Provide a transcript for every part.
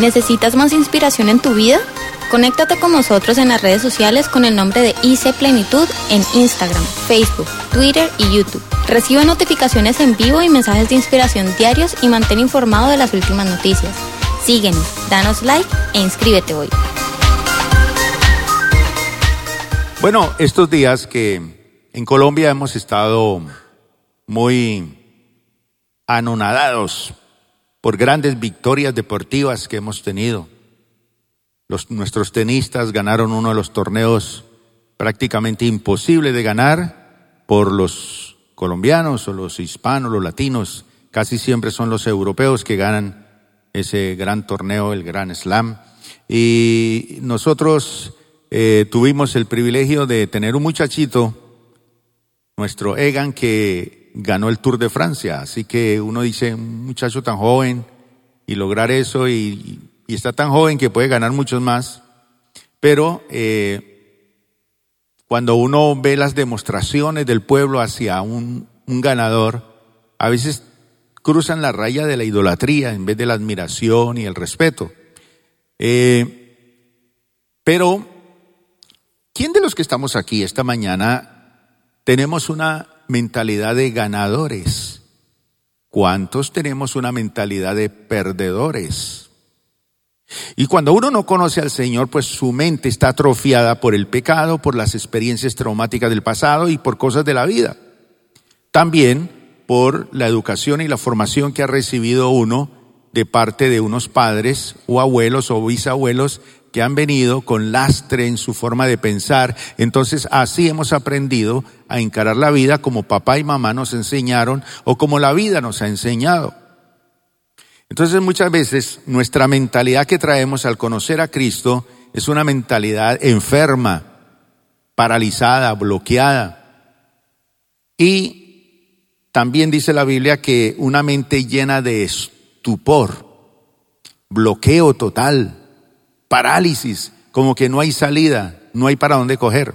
¿Necesitas más inspiración en tu vida? Conéctate con nosotros en las redes sociales con el nombre de IC Plenitud en Instagram, Facebook, Twitter y YouTube. Recibe notificaciones en vivo y mensajes de inspiración diarios y mantén informado de las últimas noticias. Síguenos, danos like e inscríbete hoy. Bueno, estos días que en Colombia hemos estado muy anonadados por grandes victorias deportivas que hemos tenido nuestros tenistas ganaron uno de los torneos prácticamente imposible de ganar por los colombianos o los hispanos, los latinos. Casi siempre son los europeos que ganan ese gran torneo, el Gran Slam. Y nosotros eh, tuvimos el privilegio de tener un muchachito, nuestro Egan, que ganó el Tour de Francia. Así que uno dice, un muchacho tan joven y lograr eso y y está tan joven que puede ganar muchos más, pero eh, cuando uno ve las demostraciones del pueblo hacia un, ganador, a veces cruzan la raya de la idolatría en vez de la admiración y el respeto. Eh, pero, ¿quién de los que estamos aquí esta mañana tenemos una mentalidad de ganadores? ¿Cuántos tenemos una mentalidad de perdedores? Y cuando uno no conoce al Señor, pues su mente está atrofiada por el pecado, por las experiencias traumáticas del pasado y por cosas de la vida. También por la educación y la formación que ha recibido uno de parte de unos padres o abuelos o bisabuelos que han venido con lastre en su forma de pensar. Entonces así hemos aprendido a encarar la vida como papá y mamá nos enseñaron o como la vida nos ha enseñado. Entonces muchas veces nuestra mentalidad que traemos al conocer a Cristo es una mentalidad enferma, paralizada, bloqueada. Y también dice la Biblia que una mente llena de estupor, bloqueo total, parálisis, como que no hay salida, no hay para dónde coger.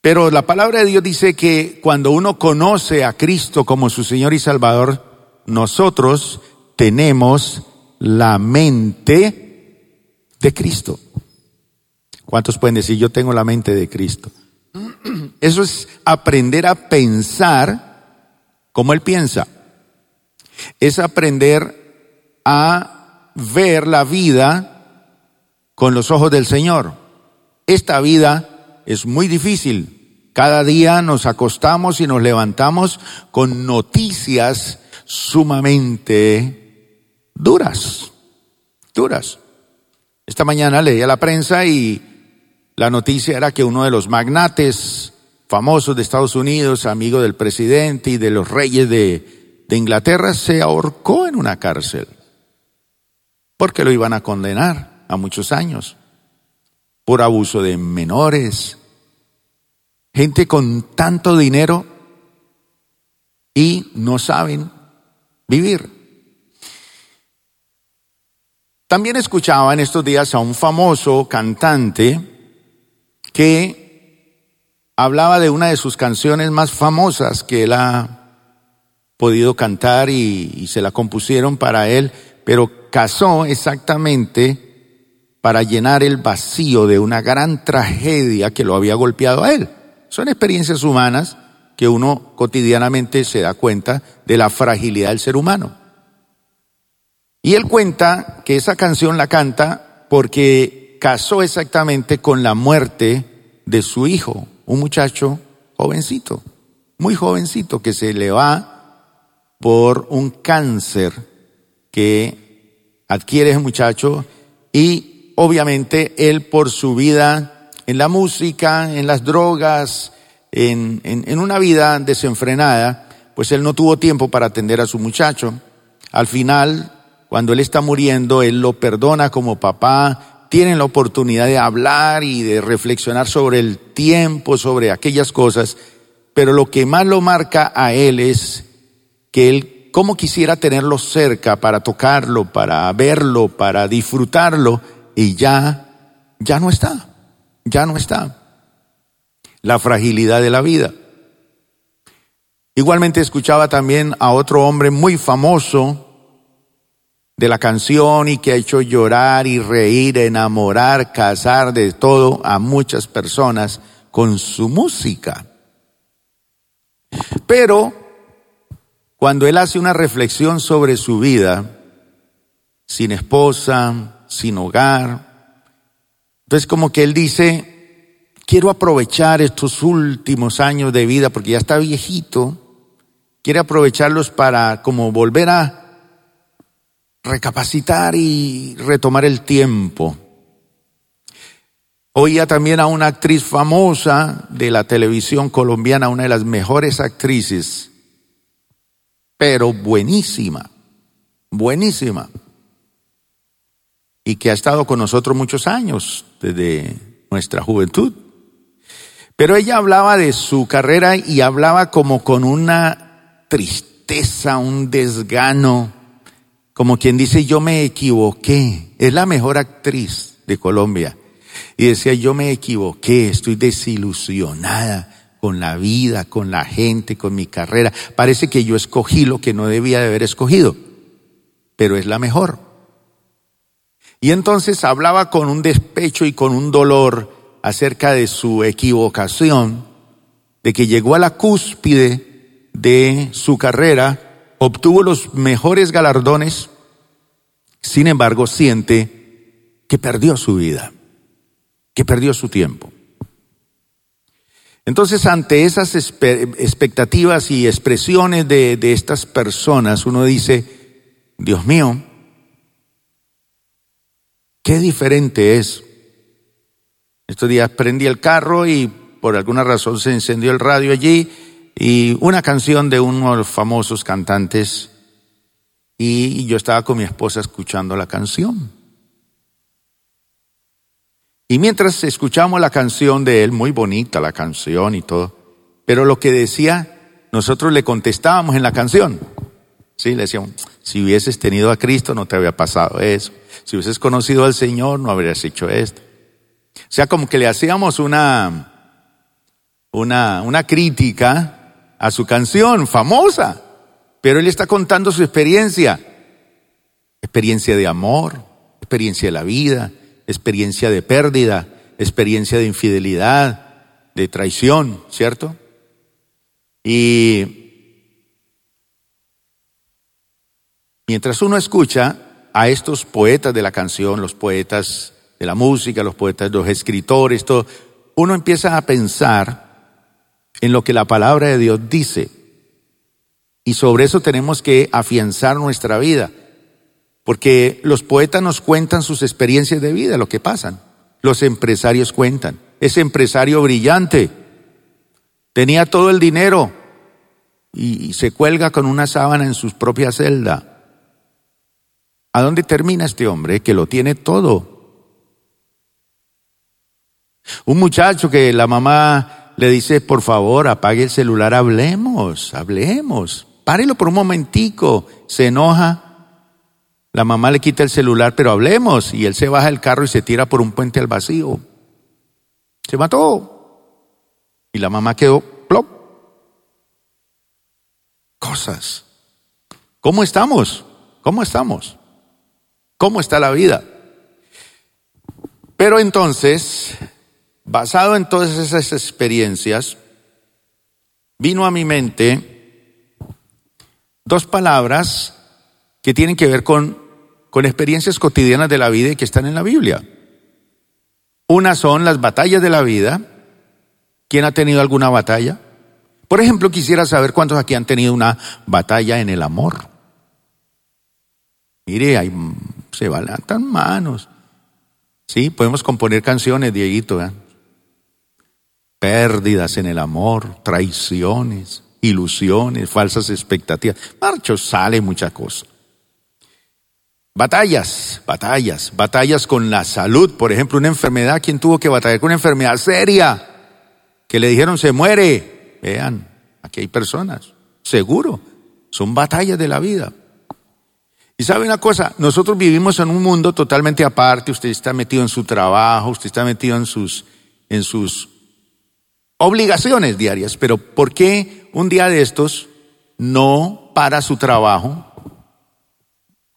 Pero la palabra de Dios dice que cuando uno conoce a Cristo como su Señor y Salvador, nosotros tenemos la mente de Cristo. ¿Cuántos pueden decir, yo tengo la mente de Cristo? Eso es aprender a pensar como Él piensa. Es aprender a ver la vida con los ojos del Señor. Esta vida es muy difícil. Cada día nos acostamos y nos levantamos con noticias sumamente duras, duras. Esta mañana leía la prensa y la noticia era que uno de los magnates famosos de Estados Unidos, amigo del presidente y de los reyes de, de Inglaterra, se ahorcó en una cárcel porque lo iban a condenar a muchos años por abuso de menores, gente con tanto dinero y no saben vivir. También escuchaba en estos días a un famoso cantante que hablaba de una de sus canciones más famosas que él ha podido cantar y, se la compusieron para él, pero casó exactamente para llenar el vacío de una gran tragedia que lo había golpeado a él. Son experiencias humanas que uno cotidianamente se da cuenta de la fragilidad del ser humano. Y él cuenta que esa canción la canta porque casó exactamente con la muerte de su hijo, un muchacho jovencito, muy jovencito, que se le va por un cáncer que adquiere ese muchacho y obviamente él por su vida en la música, en las drogas, en, en, una vida desenfrenada, pues él no tuvo tiempo para atender a su muchacho. Al final cuando él está muriendo, él lo perdona como papá, tienen la oportunidad de hablar y de reflexionar sobre el tiempo, sobre aquellas cosas, pero lo que más lo marca a él es que él, como quisiera tenerlo cerca para tocarlo, para verlo, para disfrutarlo, y ya, ya no está, ya no está. La fragilidad de la vida. Igualmente escuchaba también a otro hombre muy famoso, de la canción y que ha hecho llorar y reír, enamorar, casar de todo a muchas personas con su música. Pero cuando él hace una reflexión sobre su vida, sin esposa, sin hogar, entonces como que él dice, quiero aprovechar estos últimos años de vida porque ya está viejito, quiere aprovecharlos para como volver a recapacitar y retomar el tiempo. Oía también a una actriz famosa de la televisión colombiana, una de las mejores actrices, pero buenísima, buenísima, y que ha estado con nosotros muchos años, desde nuestra juventud. Pero ella hablaba de su carrera y hablaba como con una tristeza, un desgano, como quien dice, yo me equivoqué. Es la mejor actriz de Colombia. Y decía, yo me equivoqué, estoy desilusionada con la vida, con la gente, con mi carrera. Parece que yo escogí lo que no debía de haber escogido, pero es la mejor. Y entonces hablaba con un despecho y con un dolor acerca de su equivocación, de que llegó a la cúspide de su carrera obtuvo los mejores galardones, sin embargo siente que perdió su vida, que perdió su tiempo. Entonces, ante esas expectativas y expresiones de, estas personas, uno dice, Dios mío, qué diferente es. Estos días prendí el carro y por alguna razón se encendió el radio allí y una canción de uno de los famosos cantantes y yo estaba con mi esposa escuchando la canción. Y mientras escuchamos la canción de él, muy bonita la canción y todo, pero lo que decía, nosotros le contestábamos en la canción. Sí, le decíamos, si hubieses tenido a Cristo no te había pasado eso. Si hubieses conocido al Señor no habrías hecho esto. O sea, como que le hacíamos una, una, una crítica a su canción famosa, pero él está contando su experiencia, experiencia de amor, experiencia de la vida, experiencia de pérdida, experiencia de infidelidad, de traición, ¿cierto? Y mientras uno escucha a estos poetas de la canción, los poetas de la música, los poetas, los escritores, todo, uno empieza a pensar en lo que la palabra de Dios dice. Y sobre eso tenemos que afianzar nuestra vida. Porque los poetas nos cuentan sus experiencias de vida, lo que pasan. Los empresarios cuentan. Ese empresario brillante tenía todo el dinero y se cuelga con una sábana en su propia celda. ¿A dónde termina este hombre que lo tiene todo? Un muchacho que la mamá le dice, por favor, apague el celular, hablemos, hablemos. Párelo por un momentico. Se enoja. La mamá le quita el celular, pero hablemos. Y él se baja del carro y se tira por un puente al vacío. Se mató. Y la mamá quedó plop. Cosas. ¿Cómo estamos? ¿Cómo estamos? ¿Cómo está la vida? Pero entonces Basado en todas esas experiencias, vino a mi mente dos palabras que tienen que ver con, con experiencias cotidianas de la vida y que están en la Biblia. Una son las batallas de la vida. ¿Quién ha tenido alguna batalla? Por ejemplo, quisiera saber cuántos aquí han tenido una batalla en el amor. Mire, ahí se levantan manos. Sí, podemos componer canciones, Dieguito. pérdidas en el amor, traiciones, ilusiones, falsas expectativas. Marcho sale mucha cosa. Batallas, batallas, batallas con la salud. Por ejemplo, una enfermedad, ¿quién tuvo que batallar con una enfermedad seria? Que le dijeron se muere. Vean, aquí hay personas, seguro, son batallas de la vida. Y sabe una cosa, nosotros vivimos en un mundo totalmente aparte, usted está metido en su trabajo, usted está metido en sus, en sus obligaciones diarias, pero ¿por qué un día de estos no para su trabajo,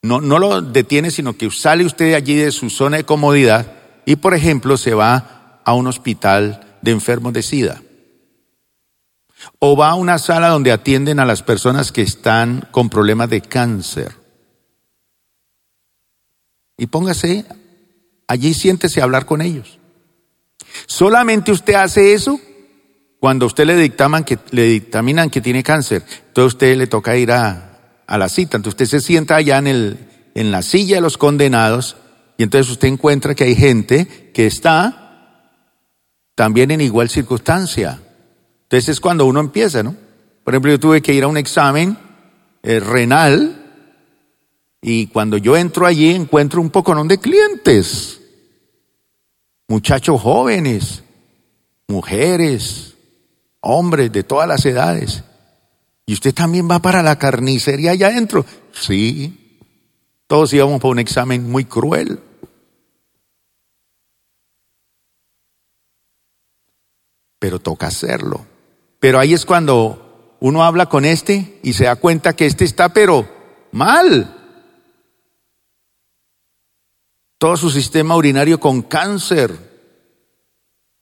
no, no lo detiene, sino que sale usted allí de su zona de comodidad y, por ejemplo, se va a un hospital de enfermos de SIDA. O va a una sala donde atienden a las personas que están con problemas de cáncer. Y póngase allí, siéntese a hablar con ellos. Solamente usted hace eso cuando usted le dictaman que le dictaminan que tiene cáncer. Entonces usted le toca ir a, a la cita. Entonces usted se sienta allá en, el, en la silla de los condenados y entonces usted encuentra que hay gente que está también en igual circunstancia. Entonces es cuando uno empieza, ¿no? Por ejemplo, yo tuve que ir a un examen eh, renal y cuando yo entro allí encuentro un poco de clientes, muchachos jóvenes, mujeres, hombres de todas las edades. ¿Y usted también va para la carnicería allá adentro? Sí. Todos íbamos por un examen muy cruel. Pero toca hacerlo. Pero ahí es cuando uno habla con este y se da cuenta que este está pero mal. Todo su sistema urinario con cáncer.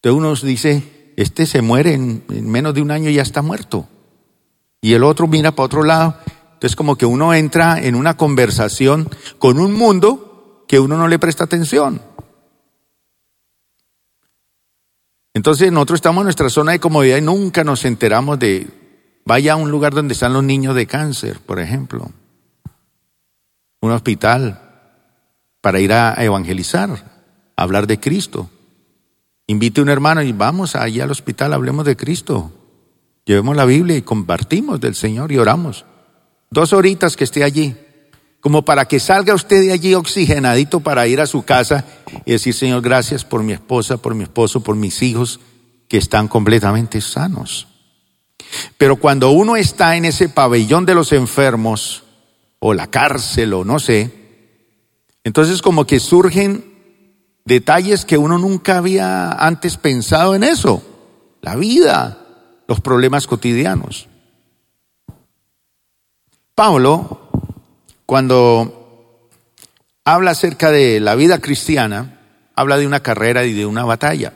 Entonces uno dice, este se muere en, en menos de un año y ya está muerto y el otro mira para otro lado. Entonces como que uno entra en una conversación con un mundo que uno no le presta atención. Entonces nosotros estamos en nuestra zona de comodidad y nunca nos enteramos de, vaya a un lugar donde están los niños de cáncer, por ejemplo, un hospital, para ir a evangelizar, a hablar de Cristo. Invite a un hermano y vamos allá al hospital, hablemos de Cristo. Llevemos la Biblia y compartimos del Señor y oramos. Dos horitas que esté allí, como para que salga usted de allí oxigenadito para ir a su casa y decir, Señor, gracias por mi esposa, por mi esposo, por mis hijos que están completamente sanos. Pero cuando uno está en ese pabellón de los enfermos, o la cárcel, o no sé, entonces como que surgen detalles que uno nunca había antes pensado en eso. La vida, los problemas cotidianos. Pablo, cuando habla acerca de la vida cristiana, habla de una carrera y de una batalla.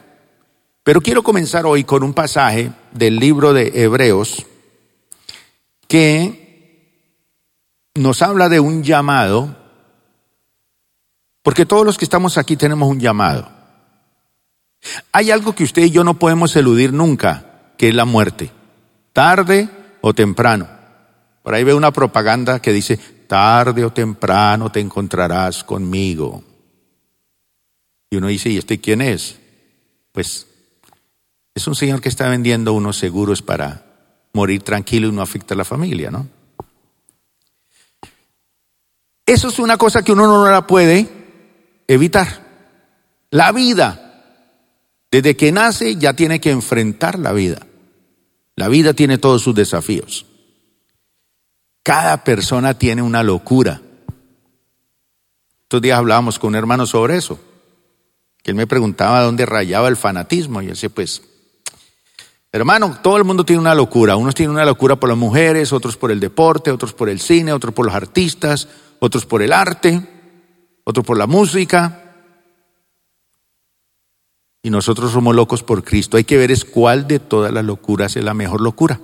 Pero quiero comenzar hoy con un pasaje del libro de Hebreos que nos habla de un llamado, porque todos los que estamos aquí tenemos un llamado. Hay algo que usted y yo no podemos eludir nunca, que es la muerte, tarde o temprano. Por ahí ve una propaganda que dice, tarde o temprano te encontrarás conmigo. Y uno dice, ¿y este quién es? Pues es un señor que está vendiendo unos seguros para morir tranquilo y no afectar a la familia, ¿no? Eso es una cosa que uno no la puede evitar. La vida desde que nace ya tiene que enfrentar la vida. La vida tiene todos sus desafíos. Cada persona tiene una locura. Estos días hablábamos con un hermano sobre eso, que él me preguntaba dónde rayaba el fanatismo. Y yo decía, pues, hermano, todo el mundo tiene una locura. Unos tienen una locura por las mujeres, otros por el deporte, otros por el cine, otros por los artistas, otros por el arte, otros por la música y nosotros somos locos por Cristo. Hay que ver es cuál de todas las locuras es la mejor locura.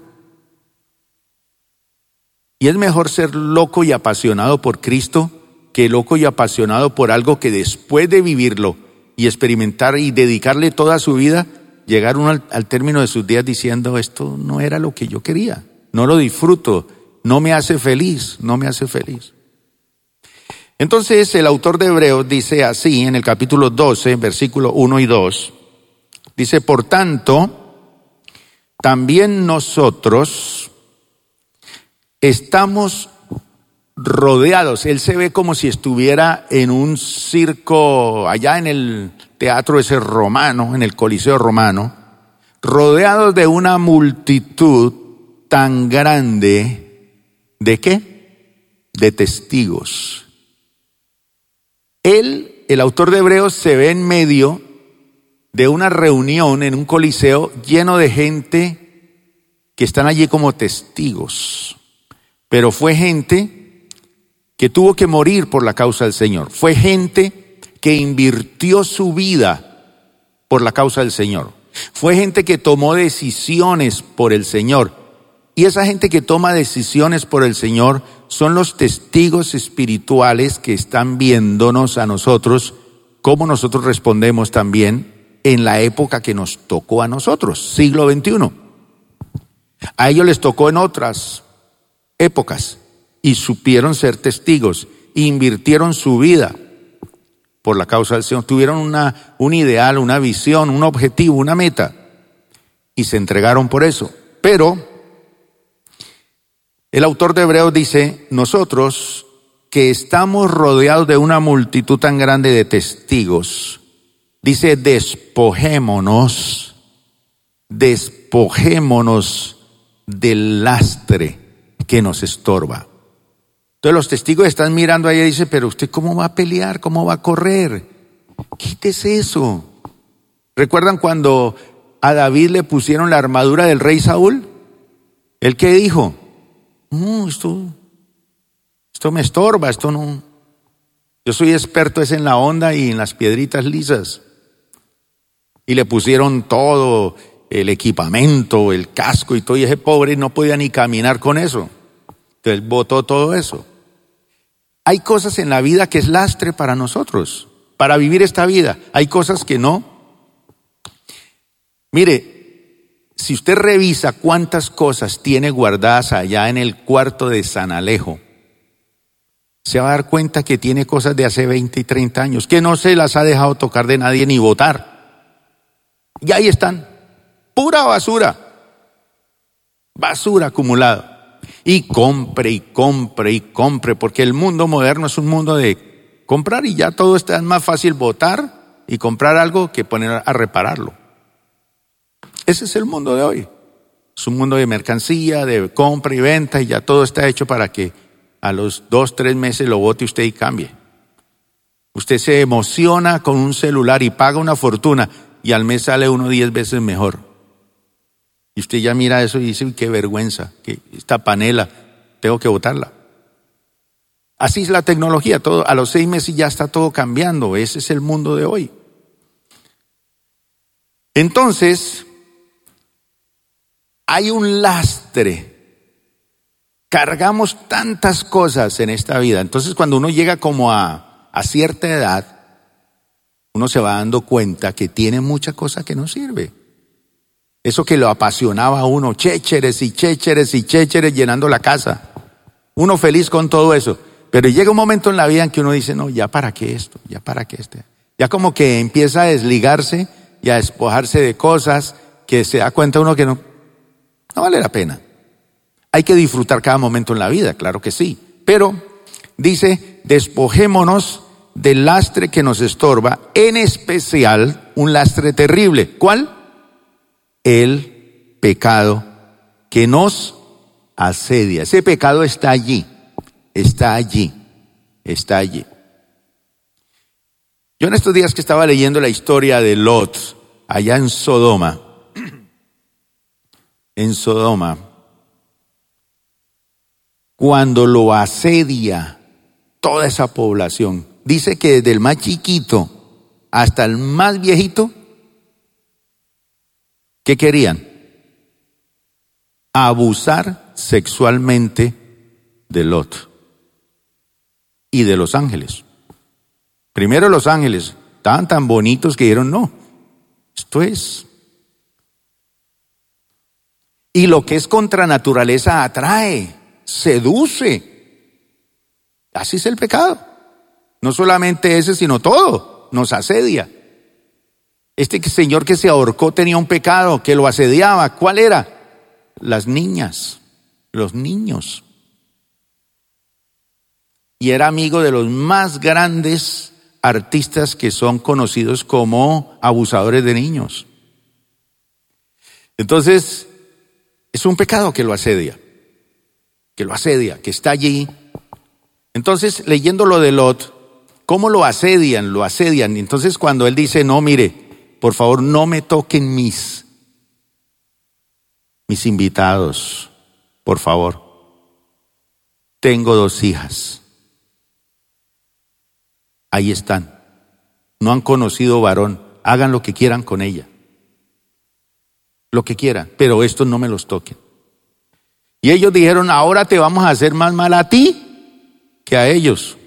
Y es mejor ser loco y apasionado por Cristo que loco y apasionado por algo que después de vivirlo y experimentar y dedicarle toda su vida, llegar uno al, al término de sus días diciendo, esto no era lo que yo quería, no lo disfruto, no me hace feliz, no me hace feliz. Entonces el autor de Hebreos dice así en el capítulo 12, versículo 1 y 2, dice, por tanto, también nosotros estamos rodeados. Él se ve como si estuviera en un circo allá en el teatro ese romano, en el Coliseo romano, rodeados de una multitud tan grande de qué? De testigos. Él, el autor de Hebreos, se ve en medio de una reunión en un coliseo lleno de gente que están allí como testigos. Pero fue gente que tuvo que morir por la causa del Señor. Fue gente que invirtió su vida por la causa del Señor. Fue gente que tomó decisiones por el Señor. Y esa gente que toma decisiones por el Señor son los testigos espirituales que están viéndonos a nosotros, cómo nosotros respondemos también en la época que nos tocó a nosotros, siglo XXI. A ellos les tocó en otras épocas y supieron ser testigos, invirtieron su vida por la causa del Señor, tuvieron una, un ideal, una visión, un objetivo, una meta y se entregaron por eso. Pero el autor de Hebreos dice, nosotros que estamos rodeados de una multitud tan grande de testigos, dice, despojémonos, despojémonos del lastre que nos estorba. Entonces los testigos están mirando ahí y dicen, pero usted cómo va a pelear, cómo va a correr. Quítese eso. ¿Recuerdan cuando a David le pusieron la armadura del rey Saúl? ¿El qué dijo? No, esto, esto me estorba, esto no. Yo soy experto es en la onda y en las piedritas lisas. Y le pusieron todo, el equipamiento, el casco y todo, y ese pobre no podía ni caminar con eso. Entonces botó todo eso. Hay cosas en la vida que es lastre para nosotros, para vivir esta vida. Hay cosas que no. Mire, si usted revisa cuántas cosas tiene guardadas allá en el cuarto de San Alejo, se va a dar cuenta que tiene cosas de hace 20 y 30 años, que no se las ha dejado tocar de nadie ni votar. Y ahí están, pura basura, basura acumulada. Y compre y compre y compre, porque el mundo moderno es un mundo de comprar y ya todo está es más fácil votar y comprar algo que poner a repararlo. Ese es el mundo de hoy. Es un mundo de mercancía, de compra y venta y ya todo está hecho para que a los dos, tres meses lo vote usted y cambie. Usted se emociona con un celular y paga una fortuna y al mes sale uno diez veces mejor. Y usted ya mira eso y dice, qué vergüenza, esta panela, tengo que votarla. Así es la tecnología, todo, a los seis meses ya está todo cambiando, ese es el mundo de hoy. Entonces, hay un lastre. Cargamos tantas cosas en esta vida. Entonces cuando uno llega como a, cierta edad, uno se va dando cuenta que tiene mucha cosa que no sirve. Eso que lo apasionaba a uno, chécheres y chécheres y chécheres llenando la casa. Uno feliz con todo eso. Pero llega un momento en la vida en que uno dice, no, ya para qué esto, ya para qué este. Ya como que empieza a desligarse y a despojarse de cosas que se da cuenta uno que no, no vale la pena. Hay que disfrutar cada momento en la vida, claro que sí. Pero dice, despojémonos del lastre que nos estorba, en especial un lastre terrible. ¿Cuál? El pecado que nos asedia. Ese pecado está allí, está allí, está allí. Yo en estos días que estaba leyendo la historia de Lot, allá en Sodoma, en Sodoma, cuando lo asedia toda esa población, dice que desde el más chiquito hasta el más viejito, ¿qué querían? Abusar sexualmente de Lot y de los ángeles. Primero los ángeles, estaban tan bonitos que dijeron, no, esto es y lo que es contra naturaleza atrae, seduce. Así es el pecado. No solamente ese, sino todo. Nos asedia. Este señor que se ahorcó tenía un pecado que lo asediaba. ¿Cuál era? Las niñas, los niños. Y era amigo de los más grandes artistas que son conocidos como abusadores de niños. Entonces, es un pecado que lo asedia, que lo asedia, que está allí. Entonces, leyendo lo de Lot, ¿cómo lo asedian? Lo asedian. Entonces, cuando él dice, no, mire, por favor, no me toquen mis, mis invitados, por favor. Tengo dos hijas. Ahí están. No han conocido varón. Hagan lo que quieran con ella. Lo que quieran, pero estos no me los toquen. Y ellos dijeron, ahora te vamos a hacer más mal a ti que a ellos.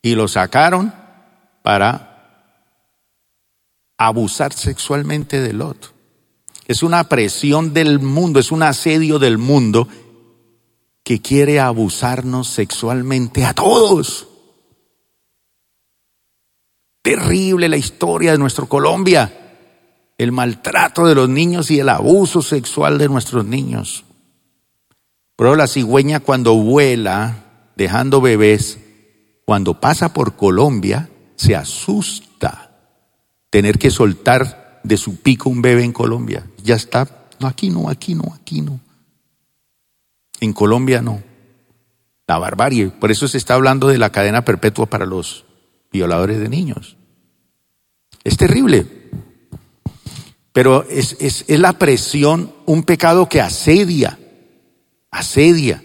Y lo sacaron para abusar sexualmente del otro. Es una presión del mundo, es un asedio del mundo que quiere abusarnos sexualmente a todos. Terrible la historia de nuestro Colombia, el maltrato de los niños y el abuso sexual de nuestros niños. Pero la cigüeña cuando vuela, dejando bebés, cuando pasa por Colombia, se asusta tener que soltar de su pico un bebé en Colombia. Ya está, no, aquí no, aquí no, aquí no. En Colombia no. La barbarie. Por eso se está hablando de la cadena perpetua para los violadores de niños. Es terrible. Pero es, es, es la presión, un pecado que asedia asedia.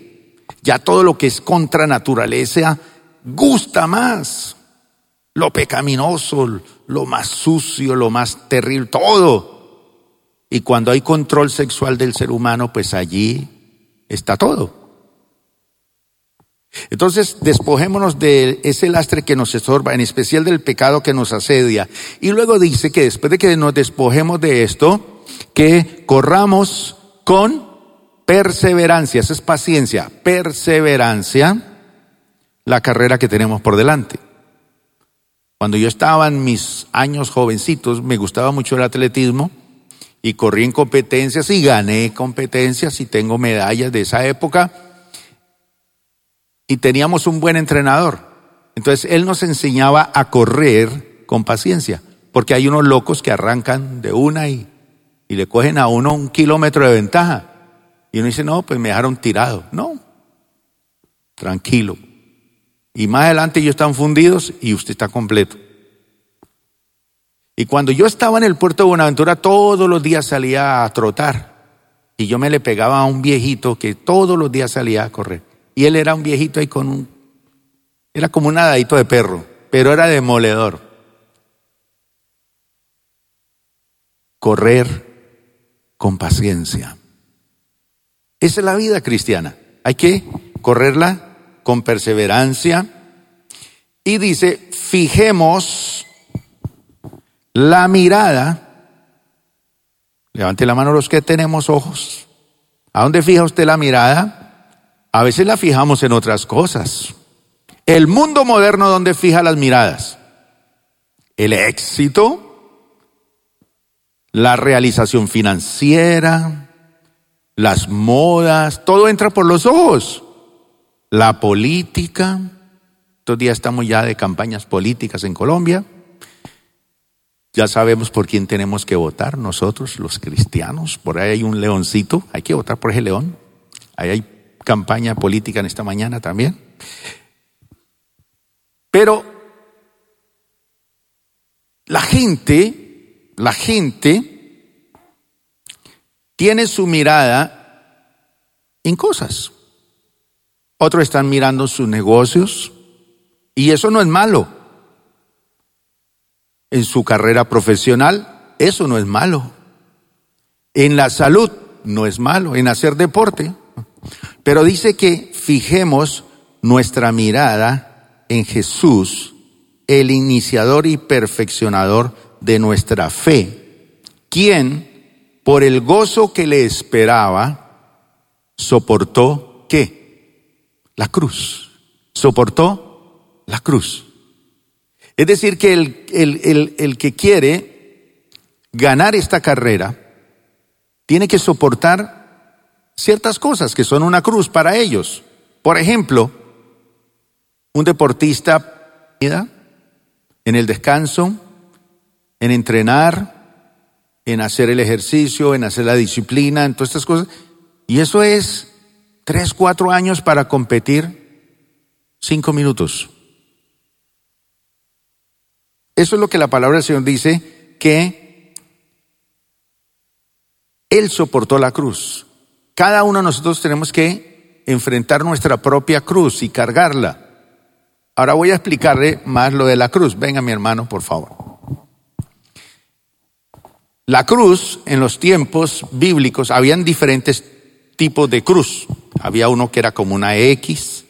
Ya todo lo que es contra naturaleza gusta más. Lo pecaminoso, lo más sucio, lo más terrible, todo. Y cuando hay control sexual del ser humano, pues allí está todo. Entonces, despojémonos de ese lastre que nos estorba, en especial del pecado que nos asedia. Y luego dice que después de que nos despojemos de esto, que corramos con perseverancia, esa es paciencia, perseverancia, la carrera que tenemos por delante. Cuando yo estaba en mis años jovencitos, me gustaba mucho el atletismo y corrí en competencias y gané competencias y tengo medallas de esa época. Y teníamos un buen entrenador. Entonces él nos enseñaba a correr con paciencia, porque hay unos locos que arrancan de una y, y le cogen a uno un kilómetro de ventaja. Y uno dice, no, pues me dejaron tirado. No, tranquilo. Y más adelante ellos están fundidos y usted está completo. Y cuando yo estaba en el puerto de Buenaventura, todos los días salía a trotar. Y yo me le pegaba a un viejito que todos los días salía a correr. Y él era un viejito ahí con un... Era como un nadadito de perro, pero era demoledor. Correr con paciencia. Esa es la vida cristiana. Hay que correrla con perseverancia. Y dice, fijemos la mirada. Levante la mano los que tenemos ojos. ¿A dónde fija usted la mirada? A veces la fijamos en otras cosas. El mundo moderno, ¿dónde fija las miradas? El éxito, la realización financiera, las modas, todo entra por los ojos. La política, estos días estamos ya de campañas políticas en Colombia. Ya sabemos por quién tenemos que votar nosotros, los cristianos. Por ahí hay un leoncito, hay que votar por ese león. Ahí hay campaña política en esta mañana también. Pero la gente, la gente tiene su mirada en cosas. Otros están mirando sus negocios y eso no es malo. En su carrera profesional, eso no es malo. En la salud, no es malo. En hacer deporte. Pero dice que fijemos nuestra mirada en Jesús, el iniciador y perfeccionador de nuestra fe, quien por el gozo que le esperaba, soportó qué? La cruz. Soportó la cruz. Es decir, que el, el, el que quiere ganar esta carrera tiene que soportar ciertas cosas que son una cruz para ellos. Por ejemplo, un deportista en el descanso, en entrenar, en hacer el ejercicio, en hacer la disciplina, en todas estas cosas. Y eso es tres, cuatro años para competir cinco minutos. Eso es lo que la palabra del Señor dice, que Él soportó la cruz. Cada uno de nosotros tenemos que enfrentar nuestra propia cruz y cargarla. Ahora voy a explicarle más lo de la cruz. Venga mi hermano, por favor. La cruz, en los tiempos bíblicos, habían diferentes tipos de cruz. Había uno que era como una X,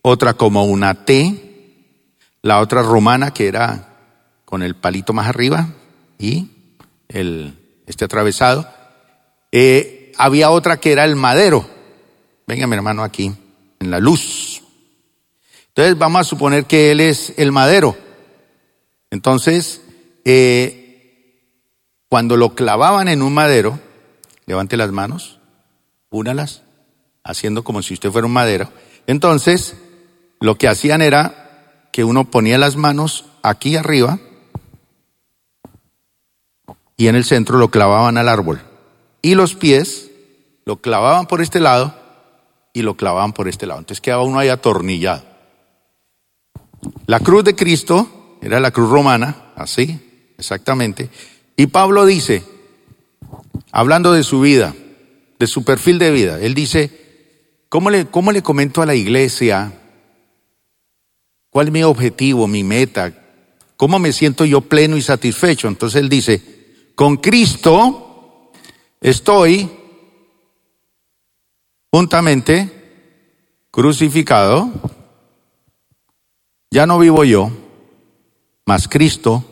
otra como una T, la otra romana que era con el palito más arriba y el, este atravesado. Eh, había otra que era el madero. Venga mi hermano aquí, en la luz. Entonces vamos a suponer que él es el madero. Entonces, eh, cuando lo clavaban en un madero, levante las manos, únalas, haciendo como si usted fuera un madero. Entonces, lo que hacían era que uno ponía las manos aquí arriba y en el centro lo clavaban al árbol. Y los pies lo clavaban por este lado y lo clavaban por este lado. Entonces quedaba uno ahí atornillado. La cruz de Cristo era la cruz romana, así, exactamente. Y Pablo dice, hablando de su vida, de su perfil de vida, él dice, ¿cómo le, cómo le comento a la iglesia ¿Cuál es mi objetivo, mi meta? ¿Cómo me siento yo pleno y satisfecho? Entonces él dice, con Cristo estoy juntamente crucificado, ya no vivo yo, mas Cristo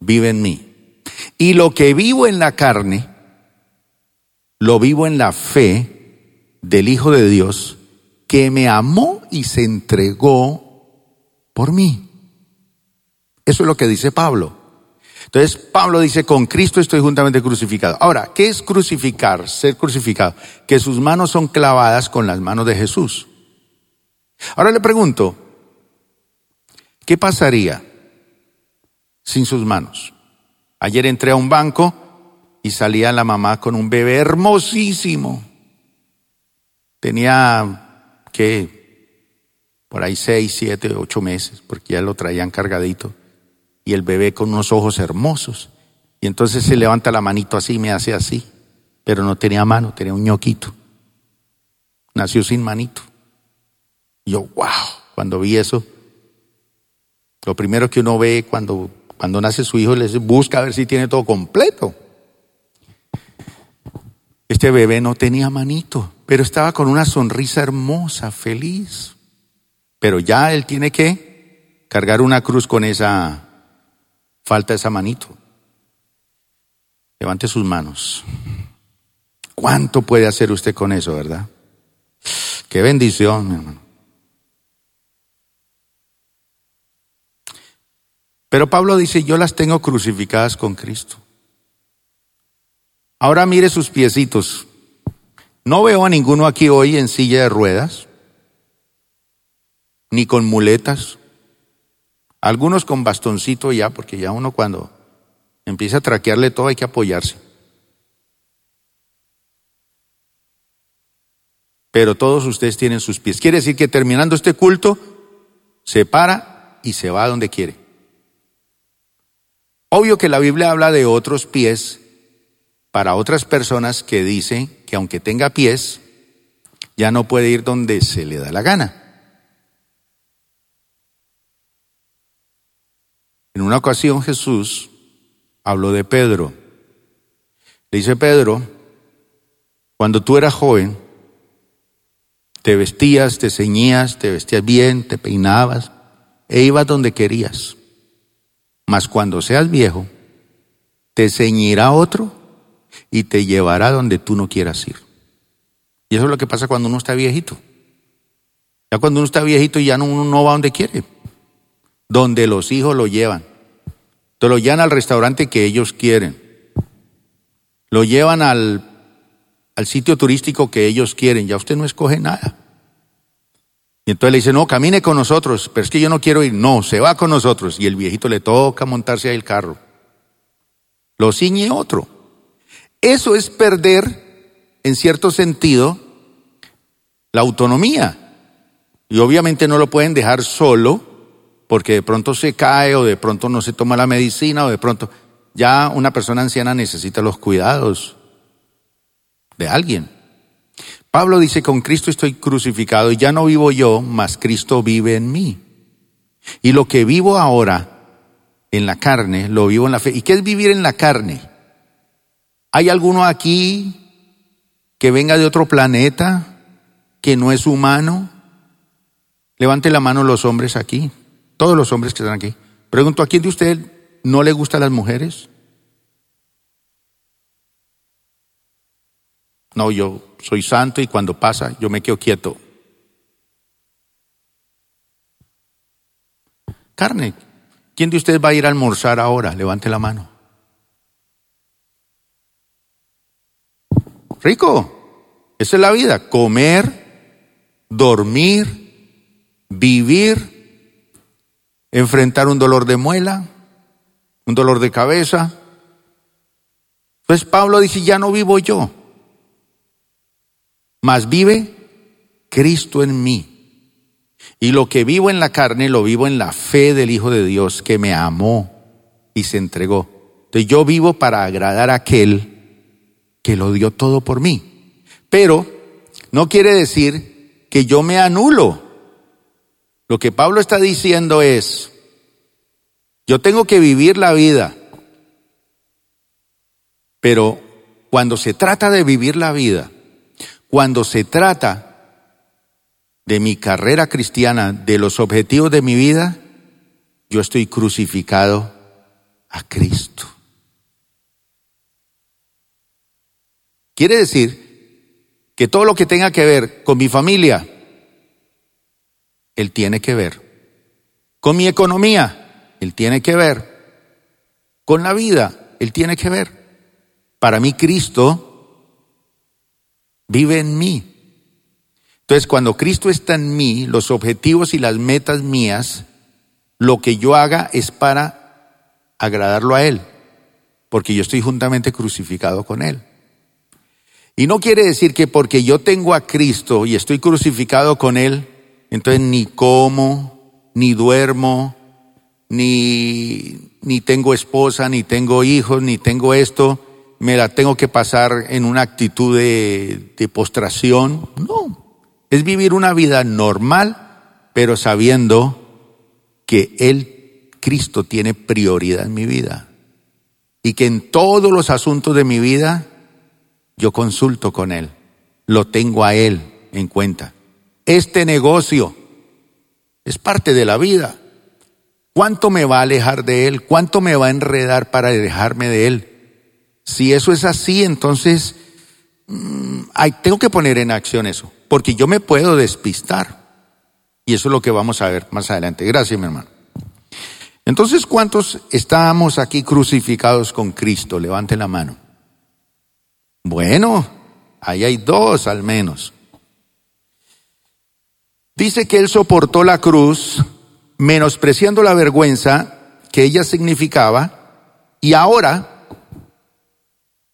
vive en mí. Y lo que vivo en la carne, lo vivo en la fe del Hijo de Dios, que me amó y se entregó por mí. Eso es lo que dice Pablo. Entonces Pablo dice, con Cristo estoy juntamente crucificado. Ahora, ¿qué es crucificar, ser crucificado? Que sus manos son clavadas con las manos de Jesús. Ahora le pregunto, ¿qué pasaría sin sus manos? Ayer entré a un banco y salía la mamá con un bebé hermosísimo. Tenía, ¿qué? por ahí seis, siete, ocho meses, porque ya lo traían cargadito, y el bebé con unos ojos hermosos. Y entonces se levanta la manito así, me hace así, pero no tenía mano, tenía un ñoquito. Nació sin manito. Y yo, wow, cuando vi eso, lo primero que uno ve cuando, cuando nace su hijo, le busca a ver si tiene todo completo. Este bebé no tenía manito, pero estaba con una sonrisa hermosa, feliz. Pero ya él tiene que cargar una cruz con esa falta esa manito. Levante sus manos. ¿Cuánto puede hacer usted con eso, verdad? Qué bendición, mi hermano. Pero Pablo dice, yo las tengo crucificadas con Cristo. Ahora mire sus piecitos. No veo a ninguno aquí hoy en silla de ruedas ni con muletas. Algunos con bastoncito ya, porque ya uno cuando empieza a traquearle todo hay que apoyarse. Pero todos ustedes tienen sus pies. Quiere decir que terminando este culto, se para y se va a donde quiere. Obvio que la Biblia habla de otros pies para otras personas que dicen que aunque tenga pies, ya no puede ir donde se le da la gana. En una ocasión Jesús habló de Pedro. Le dice Pedro, cuando tú eras joven, te vestías, te ceñías, te vestías bien, te peinabas e ibas donde querías. Mas cuando seas viejo, te ceñirá otro y te llevará donde tú no quieras ir. Y eso es lo que pasa cuando uno está viejito. Ya cuando uno está viejito ya no, uno no va donde quiere donde los hijos lo llevan. Te lo llevan al restaurante que ellos quieren. Lo llevan al, al sitio turístico que ellos quieren. Ya usted no escoge nada. Y entonces le dice, no, camine con nosotros, pero es que yo no quiero ir. No, se va con nosotros. Y el viejito le toca montarse ahí el carro. Lo ciñe otro. Eso es perder, en cierto sentido, la autonomía. Y obviamente no lo pueden dejar solo porque de pronto se cae o de pronto no se toma la medicina o de pronto ya una persona anciana necesita los cuidados de alguien. Pablo dice, con Cristo estoy crucificado y ya no vivo yo, mas Cristo vive en mí. Y lo que vivo ahora en la carne, lo vivo en la fe. ¿Y qué es vivir en la carne? ¿Hay alguno aquí que venga de otro planeta, que no es humano? Levante la mano los hombres aquí, todos los hombres que están aquí. Pregunto, ¿a quién de ustedes no le gustan las mujeres? No, yo soy santo y cuando pasa yo me quedo quieto. Carne. ¿Quién de ustedes va a ir a almorzar ahora? Levante la mano. Rico. Esa es la vida. Comer, dormir, vivir, enfrentar un dolor de muela, un dolor de cabeza. Pues Pablo dice, ya no vivo yo, mas vive Cristo en mí. Y lo que vivo en la carne lo vivo en la fe del Hijo de Dios que me amó y se entregó. Entonces yo vivo para agradar a aquel que lo dio todo por mí. Pero no quiere decir que yo me anulo. Lo que Pablo está diciendo es, yo tengo que vivir la vida, pero cuando se trata de vivir la vida, cuando se trata de mi carrera cristiana, de los objetivos de mi vida, yo estoy crucificado a Cristo. Quiere decir que todo lo que tenga que ver con mi familia, Él tiene que ver. Con mi economía, Él tiene que ver. Con la vida, Él tiene que ver. Para mí Cristo vive en mí. Entonces, cuando Cristo está en mí, los objetivos y las metas mías, lo que yo haga es para agradarlo a Él, porque yo estoy juntamente crucificado con Él. Y no quiere decir que porque yo tengo a Cristo y estoy crucificado con Él, entonces ni como, ni duermo, ni, ni tengo esposa, ni tengo hijos, ni tengo esto, me la tengo que pasar en una actitud de, de postración. No, es vivir una vida normal, pero sabiendo que Él, Cristo, tiene prioridad en mi vida. Y que en todos los asuntos de mi vida yo consulto con Él. Lo tengo a Él en cuenta. Este negocio es parte de la vida. ¿Cuánto me va a alejar de Él? ¿Cuánto me va a enredar para alejarme de Él? Si eso es así, entonces mm, tengo que poner en acción eso porque yo me puedo despistar. Y eso es lo que vamos a ver más adelante. Gracias, mi hermano. Entonces, ¿cuántos estamos aquí crucificados con Cristo? Levante la mano. Bueno, ahí hay dos al menos. Dice que Él soportó la cruz, menospreciando la vergüenza que ella significaba, y ahora,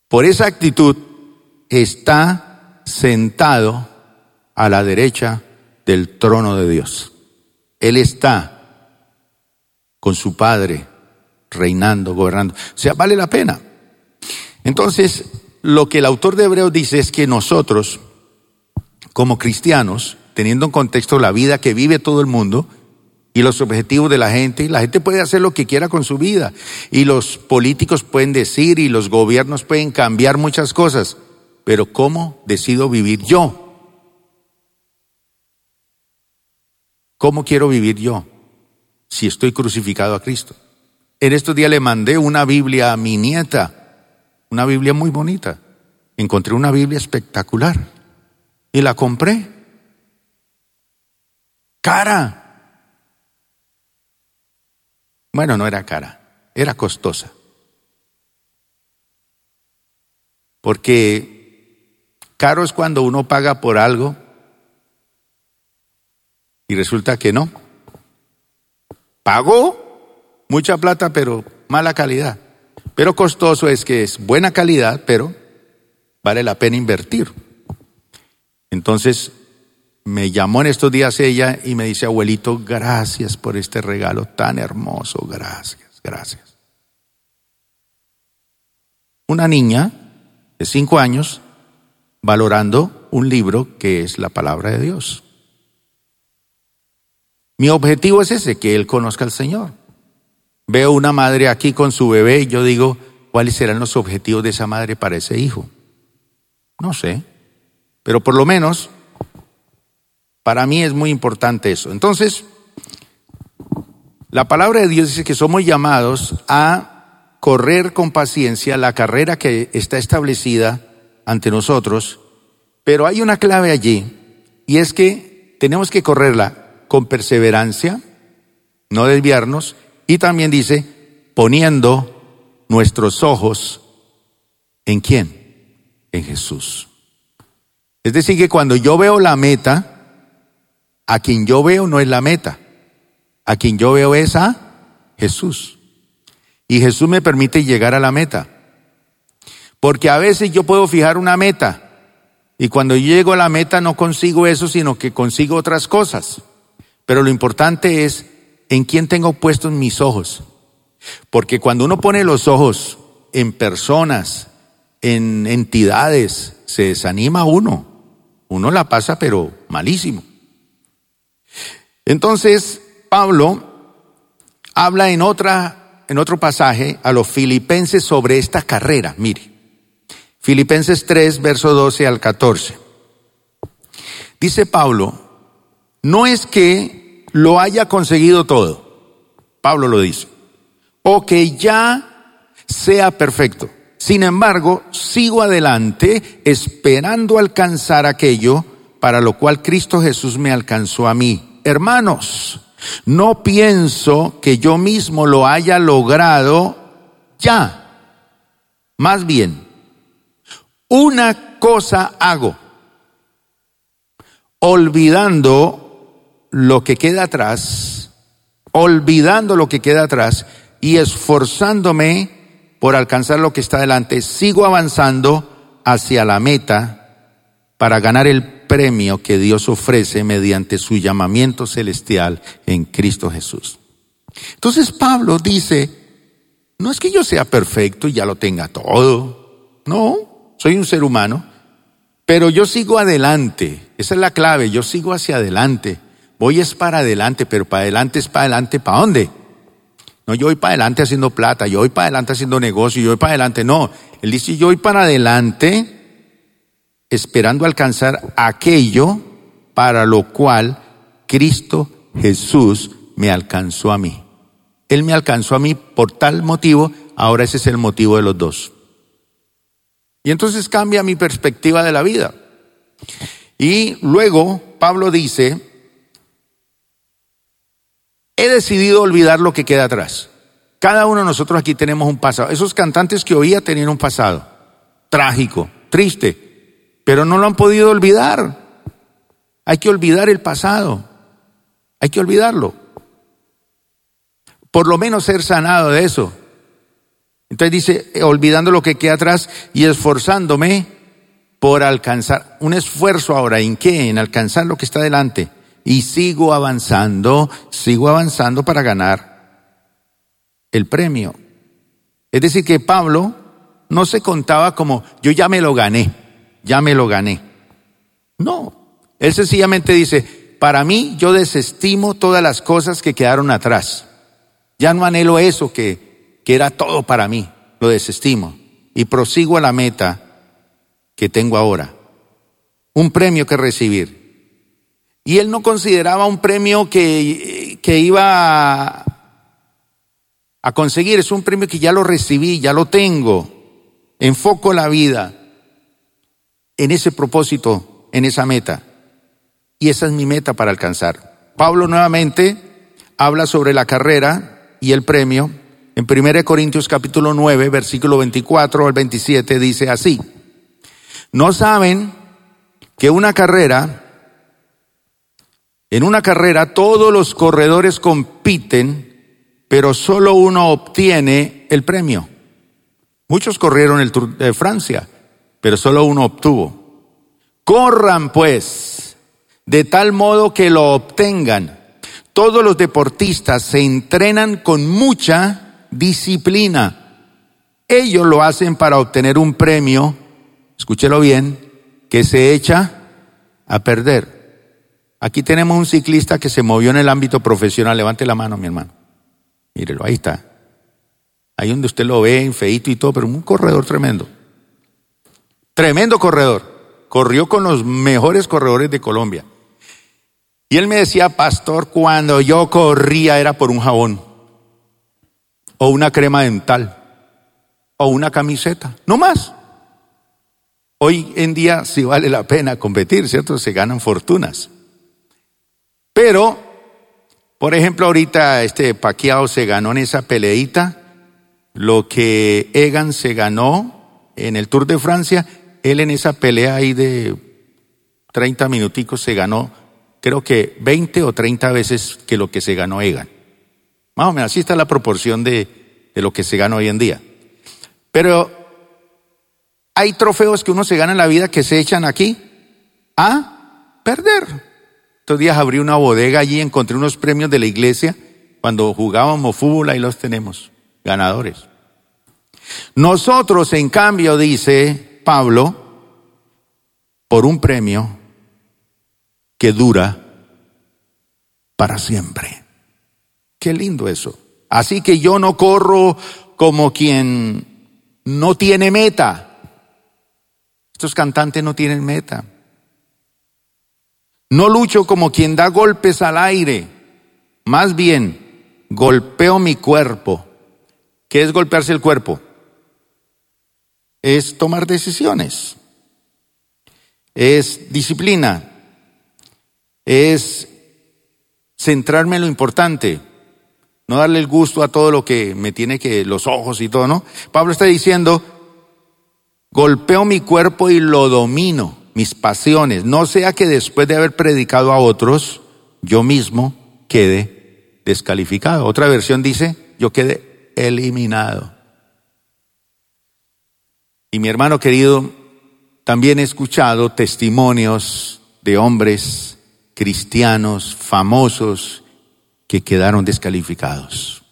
por esa actitud, está sentado a la derecha del trono de Dios. Él está con su Padre reinando, gobernando. O sea, vale la pena. Entonces, lo que el autor de Hebreos dice es que nosotros, como cristianos, teniendo en contexto la vida que vive todo el mundo y los objetivos de la gente, la gente puede hacer lo que quiera con su vida y los políticos pueden decir y los gobiernos pueden cambiar muchas cosas, pero ¿cómo decido vivir yo? ¿Cómo quiero vivir yo si estoy crucificado a Cristo? En estos días le mandé una Biblia a mi nieta, una Biblia muy bonita. Encontré una Biblia espectacular y la compré. Cara. Bueno, no era cara, era costosa. Porque caro es cuando uno paga por algo y resulta que no. Pagó mucha plata, pero mala calidad. Pero costoso es que es buena calidad, pero vale la pena invertir. Entonces me llamó en estos días ella y me dice, abuelito, gracias por este regalo tan hermoso, gracias, gracias. Una niña de cinco años valorando un libro que es la palabra de Dios. Mi objetivo es ese, que él conozca al Señor. Veo una madre aquí con su bebé y yo digo, ¿cuáles serán los objetivos de esa madre para ese hijo? No sé, pero por lo menos para mí es muy importante eso. Entonces, la palabra de Dios dice que somos llamados a correr con paciencia la carrera que está establecida ante nosotros, pero hay una clave allí, y es que tenemos que correrla con perseverancia, no desviarnos, y también dice, poniendo nuestros ojos en quién? En Jesús. Es decir, que cuando yo veo la meta, a quien yo veo no es la meta, a quien yo veo es a Jesús. Y Jesús me permite llegar a la meta. Porque a veces yo puedo fijar una meta y cuando llego a la meta no consigo eso, sino que consigo otras cosas. Pero lo importante es en quién tengo puestos mis ojos. Porque cuando uno pone los ojos en personas, en entidades, se desanima uno. Uno la pasa pero malísimo. Entonces, Pablo habla en otra en otro pasaje a los filipenses sobre esta carrera, mire. Filipenses 3 verso 12 al 14. Dice Pablo, no es que lo haya conseguido todo. Pablo lo dice. O que ya sea perfecto. Sin embargo, sigo adelante esperando alcanzar aquello para lo cual Cristo Jesús me alcanzó a mí. Hermanos, no pienso que yo mismo lo haya logrado ya. Más bien, una cosa hago, olvidando lo que queda atrás, olvidando lo que queda atrás y esforzándome por alcanzar lo que está delante, sigo avanzando hacia la meta para ganar el premio que Dios ofrece mediante su llamamiento celestial en Cristo Jesús. Entonces Pablo dice, no es que yo sea perfecto y ya lo tenga todo, no, soy un ser humano, pero yo sigo adelante, esa es la clave, yo sigo hacia adelante. Voy es para adelante, pero para adelante es para adelante, ¿para dónde? No, yo voy para adelante haciendo plata, yo voy para adelante haciendo negocio, yo voy para adelante. No, él dice, yo voy para adelante esperando alcanzar aquello para lo cual Cristo Jesús me alcanzó a mí. Él me alcanzó a mí por tal motivo, ahora ese es el motivo de los dos. Y entonces cambia mi perspectiva de la vida. Y luego Pablo dice, He decidido olvidar lo que queda atrás. Cada uno de nosotros aquí tenemos un pasado. Esos cantantes que oía tenían un pasado trágico, triste, pero no lo han podido olvidar. Hay que olvidar el pasado. Hay que olvidarlo. Por lo menos ser sanado de eso. Entonces dice, eh, olvidando lo que queda atrás y esforzándome por alcanzar, un esfuerzo ahora, ¿en qué? En alcanzar lo que está delante y sigo avanzando, sigo avanzando para ganar el premio. Es decir, que Pablo no se contaba como yo ya me lo gané, ya me lo gané. No, él sencillamente dice, para mí yo desestimo todas las cosas que quedaron atrás. Ya no anhelo eso que, que era todo para mí, lo desestimo y prosigo a la meta que tengo ahora. Un premio que recibir. Y él no consideraba un premio que, que iba a, conseguir, es un premio que ya lo recibí, ya lo tengo. Enfoco la vida en ese propósito, en esa meta. Y esa es mi meta para alcanzar. Pablo nuevamente habla sobre la carrera y el premio. En 1 Corintios capítulo 9, versículo 24 al 27 dice así. No saben que una carrera en una carrera todos los corredores compiten, pero solo uno obtiene el premio. Muchos corrieron el Tour de Francia, pero solo uno obtuvo. Corran pues, de tal modo que lo obtengan. Todos los deportistas se entrenan con mucha disciplina. Ellos lo hacen para obtener un premio, escúchelo bien, que se echa a perder. Aquí tenemos un ciclista que se movió en el ámbito profesional. Levante la mano, mi hermano. Mírelo, ahí está. Ahí donde usted lo ve, feito y todo, pero un corredor tremendo. Tremendo corredor. Corrió con los mejores corredores de Colombia. Y él me decía, pastor, cuando yo corría era por un jabón, o una crema dental, o una camiseta, no más. Hoy en día sí vale la pena competir, ¿cierto? Se ganan fortunas. Pero, por ejemplo, ahorita este Paquiao se ganó en esa peleita lo que Egan se ganó en el Tour de Francia, él en esa pelea ahí de 30 minuticos se ganó, creo que 20 o 30 veces que lo que se ganó Egan. Más o menos, así está la proporción de, de lo que se gana hoy en día. Pero hay trofeos que uno se gana en la vida que se echan aquí a perder. Estos días abrí una bodega allí, encontré unos premios de la iglesia cuando jugábamos fútbol, ahí los tenemos, ganadores. Nosotros, en cambio, dice Pablo, por un premio que dura para siempre. Qué lindo eso. Así que yo no corro como quien no tiene meta. Estos cantantes no tienen meta. No lucho como quien da golpes al aire. Más bien, golpeo mi cuerpo. ¿Qué es golpearse el cuerpo? Es tomar decisiones. Es disciplina. Es centrarme en lo importante. No darle el gusto a todo lo que me tiene que, los ojos y todo, ¿no? Pablo está diciendo, golpeo mi cuerpo y lo domino, mis pasiones, no sea que después de haber predicado a otros, yo mismo quede descalificado. Otra versión dice, yo quede eliminado. Y mi hermano querido, también he escuchado testimonios de hombres cristianos famosos que quedaron descalificados.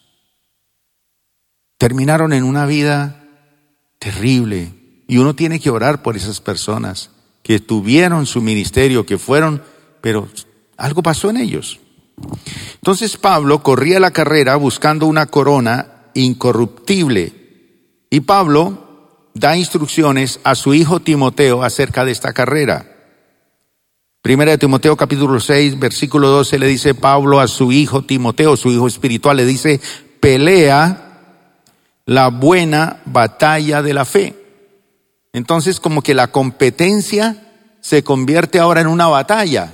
Terminaron en una vida terrible y uno tiene que orar por esas personas que tuvieron su ministerio, que fueron, pero algo pasó en ellos. Entonces Pablo corría la carrera buscando una corona incorruptible y Pablo da instrucciones a su hijo Timoteo acerca de esta carrera. Primera de Timoteo capítulo 6, versículo 12 le dice Pablo a su hijo Timoteo, su hijo espiritual, le dice, pelea la buena batalla de la fe. Entonces como que la competencia se convierte ahora en una batalla.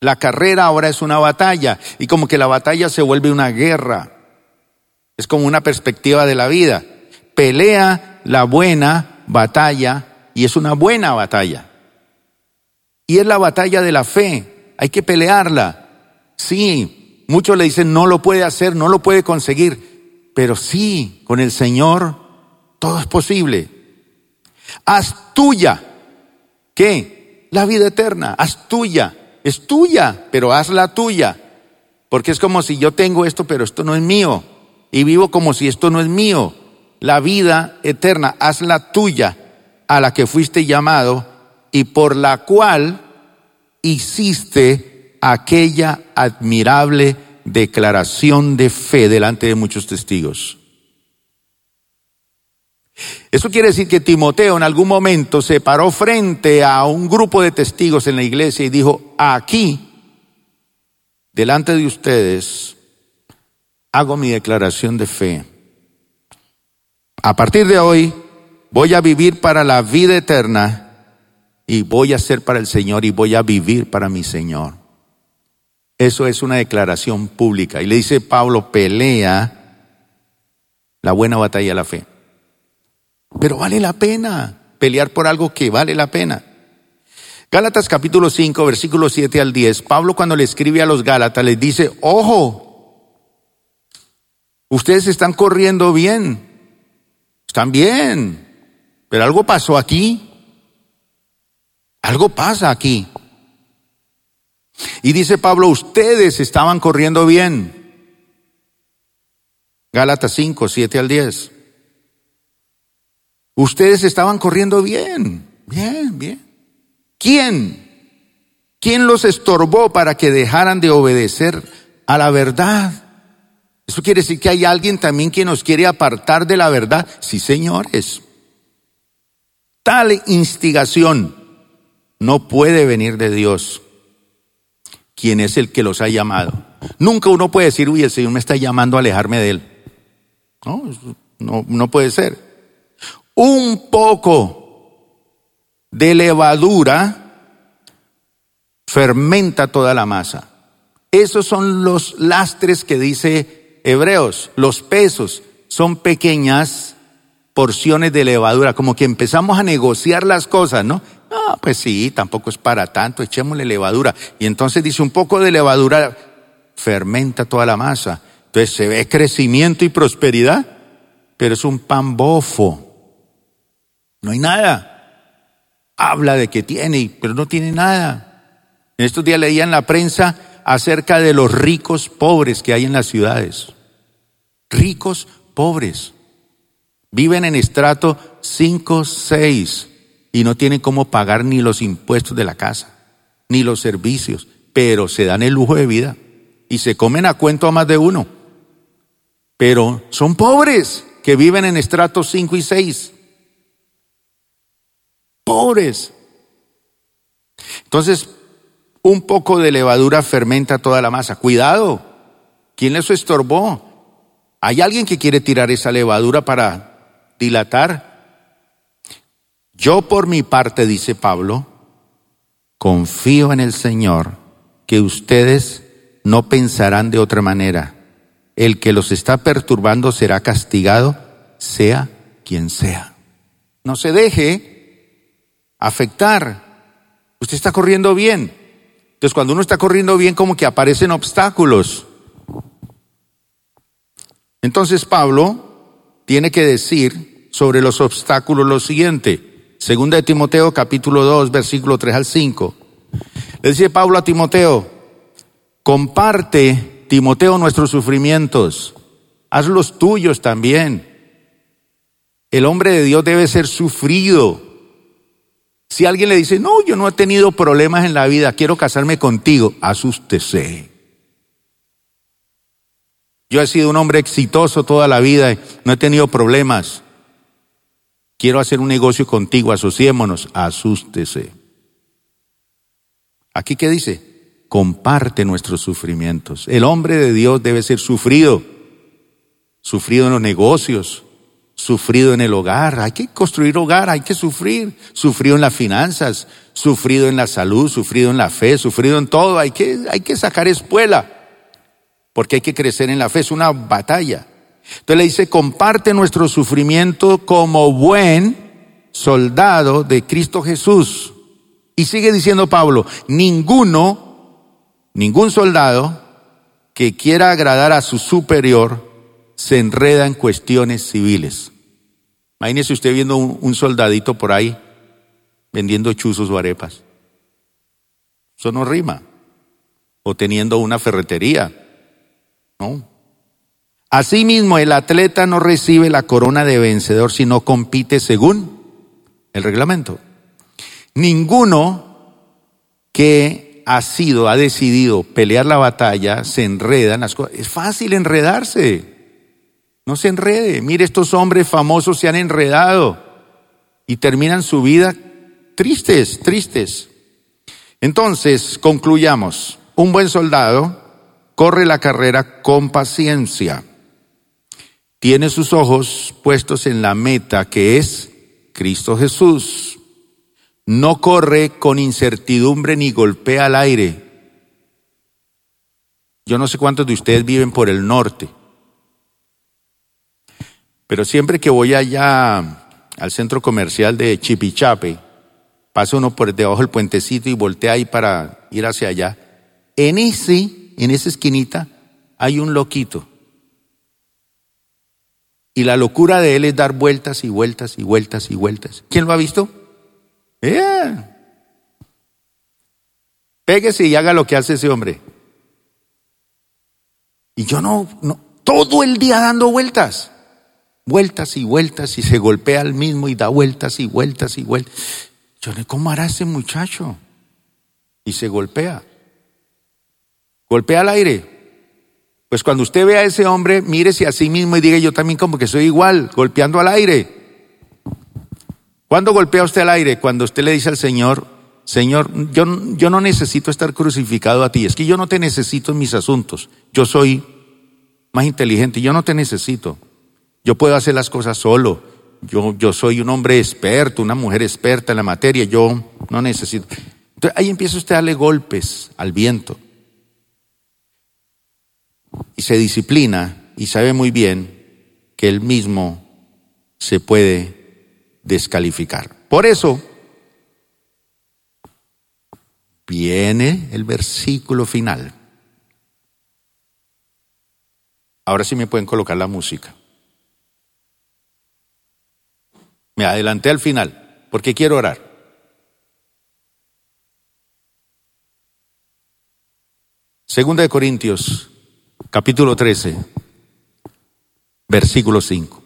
La carrera ahora es una batalla y como que la batalla se vuelve una guerra. Es como una perspectiva de la vida. Pelea la buena batalla y es una buena batalla. Y es la batalla de la fe. Hay que pelearla. Sí, muchos le dicen no lo puede hacer, no lo puede conseguir. Pero sí, con el Señor todo es posible. Haz tuya. ¿Qué? La vida eterna. Haz tuya. Es tuya, pero hazla tuya. Porque es como si yo tengo esto, pero esto no es mío. Y vivo como si esto no es mío. La vida eterna, hazla tuya, a la que fuiste llamado y por la cual hiciste aquella admirable declaración de fe delante de muchos testigos. Eso quiere decir que Timoteo en algún momento se paró frente a un grupo de testigos en la iglesia y dijo, aquí, delante de ustedes, hago mi declaración de fe. A partir de hoy voy a vivir para la vida eterna y voy a ser para el Señor y voy a vivir para mi Señor. Eso es una declaración pública. Y le dice Pablo, pelea la buena batalla de la fe. Pero vale la pena pelear por algo que vale la pena. Gálatas capítulo 5, versículos 7 al 10. Pablo cuando le escribe a los Gálatas les dice, ojo, ustedes están corriendo bien, están bien, pero algo pasó aquí. Algo pasa aquí. Y dice Pablo, ustedes estaban corriendo bien. Gálatas 5, 7 al 10. Ustedes estaban corriendo bien, bien, bien. ¿Quién? ¿Quién los estorbó para que dejaran de obedecer a la verdad? Eso quiere decir que hay alguien también que nos quiere apartar de la verdad. Sí, señores. Tal instigación no puede venir de Dios, quien es el que los ha llamado. Nunca uno puede decir, uy, el Señor me está llamando a alejarme de Él. No, no, no puede ser. Un poco de levadura fermenta toda la masa. Esos son los lastres que dice Hebreos, los pesos son pequeñas porciones de levadura, como que empezamos a negociar las cosas, ¿no? Ah, pues sí, tampoco es para tanto, echémosle levadura. Y entonces dice, un poco de levadura fermenta toda la masa. Entonces se ve crecimiento y prosperidad, pero es un pan bofo. No hay nada. Habla de que tiene, pero no tiene nada. En estos días leía en la prensa acerca de los ricos pobres que hay en las ciudades. Ricos pobres. Viven en estrato 5, 6 y no tienen cómo pagar ni los impuestos de la casa, ni los servicios, pero se dan el lujo de vida y se comen a cuento a más de uno. Pero son pobres que viven en estratos 5 y 6. Pobres. Entonces, un poco de levadura fermenta toda la masa. Cuidado, ¿quién les estorbó? ¿Hay alguien que quiere tirar esa levadura para dilatar. Yo por mi parte, dice Pablo, confío en el Señor que ustedes no pensarán de otra manera. El que los está perturbando será castigado, sea quien sea. No se deje afectar. Usted está corriendo bien. Entonces cuando uno está corriendo bien como que aparecen obstáculos. Entonces Pablo tiene que decir sobre los obstáculos lo siguiente. Segunda de Timoteo capítulo 2 versículo 3 al 5. Le dice Pablo a Timoteo, comparte Timoteo nuestros sufrimientos, haz los tuyos también. El hombre de Dios debe ser sufrido. Si alguien le dice, no, yo no he tenido problemas en la vida, quiero casarme contigo, asústese. Yo he sido un hombre exitoso toda la vida, no he tenido problemas. Quiero hacer un negocio contigo, asociémonos. Asústese. Aquí qué dice? Comparte nuestros sufrimientos. El hombre de Dios debe ser sufrido. Sufrido en los negocios, sufrido en el hogar. Hay que construir hogar, hay que sufrir. Sufrido en las finanzas, sufrido en la salud, sufrido en la fe, sufrido en todo. Hay que, hay que sacar espuela. Porque hay que crecer en la fe. Es una batalla. Entonces le dice, comparte nuestro sufrimiento como buen soldado de Cristo Jesús. Y sigue diciendo Pablo, ninguno, ningún soldado que quiera agradar a su superior se enreda en cuestiones civiles. Imagínese usted viendo un, un soldadito por ahí vendiendo chuzos o arepas. Eso no rima. O teniendo una ferretería. No, Asimismo, el atleta no recibe la corona de vencedor, sino compite según el reglamento. Ninguno que ha sido, ha decidido pelear la batalla, se enreda en las cosas. Es fácil enredarse. No se enrede. Mire, estos hombres famosos se han enredado y terminan su vida tristes, tristes. Entonces, concluyamos. Un buen soldado corre la carrera con paciencia tiene sus ojos puestos en la meta que es Cristo Jesús. No corre con incertidumbre ni golpea al aire. Yo no sé cuántos de ustedes viven por el norte, pero siempre que voy allá al centro comercial de Chipichape, pasa uno por debajo del puentecito y voltea ahí para ir hacia allá. En ese, en esa esquinita, hay un loquito y la locura de él es dar vueltas y vueltas y vueltas y vueltas. ¿Quién lo ha visto? Eh. Péguese y haga lo que hace ese hombre. Y yo no, no, todo el día dando vueltas. Vueltas y vueltas y se golpea al mismo y da vueltas y vueltas y vueltas. Yo no, ¿cómo hará ese muchacho? y se golpea. Golpea al aire. Pues cuando usted ve a ese hombre, mírese a sí mismo y diga yo también como que soy igual, golpeando al aire. ¿Cuándo golpea usted al aire? Cuando usted le dice al Señor, Señor, yo, yo no necesito estar crucificado a ti, es que yo no te necesito en mis asuntos, yo soy más inteligente, yo no te necesito, yo puedo hacer las cosas solo, yo, yo soy un hombre experto, una mujer experta en la materia, yo no necesito. Entonces ahí empieza usted a darle golpes al viento y se disciplina y sabe muy bien que él mismo se puede descalificar. Por eso viene el versículo final. Ahora sí me pueden colocar la música. Me adelanté al final porque quiero orar. Segunda de Corintios, capítulo 13, versículo 5.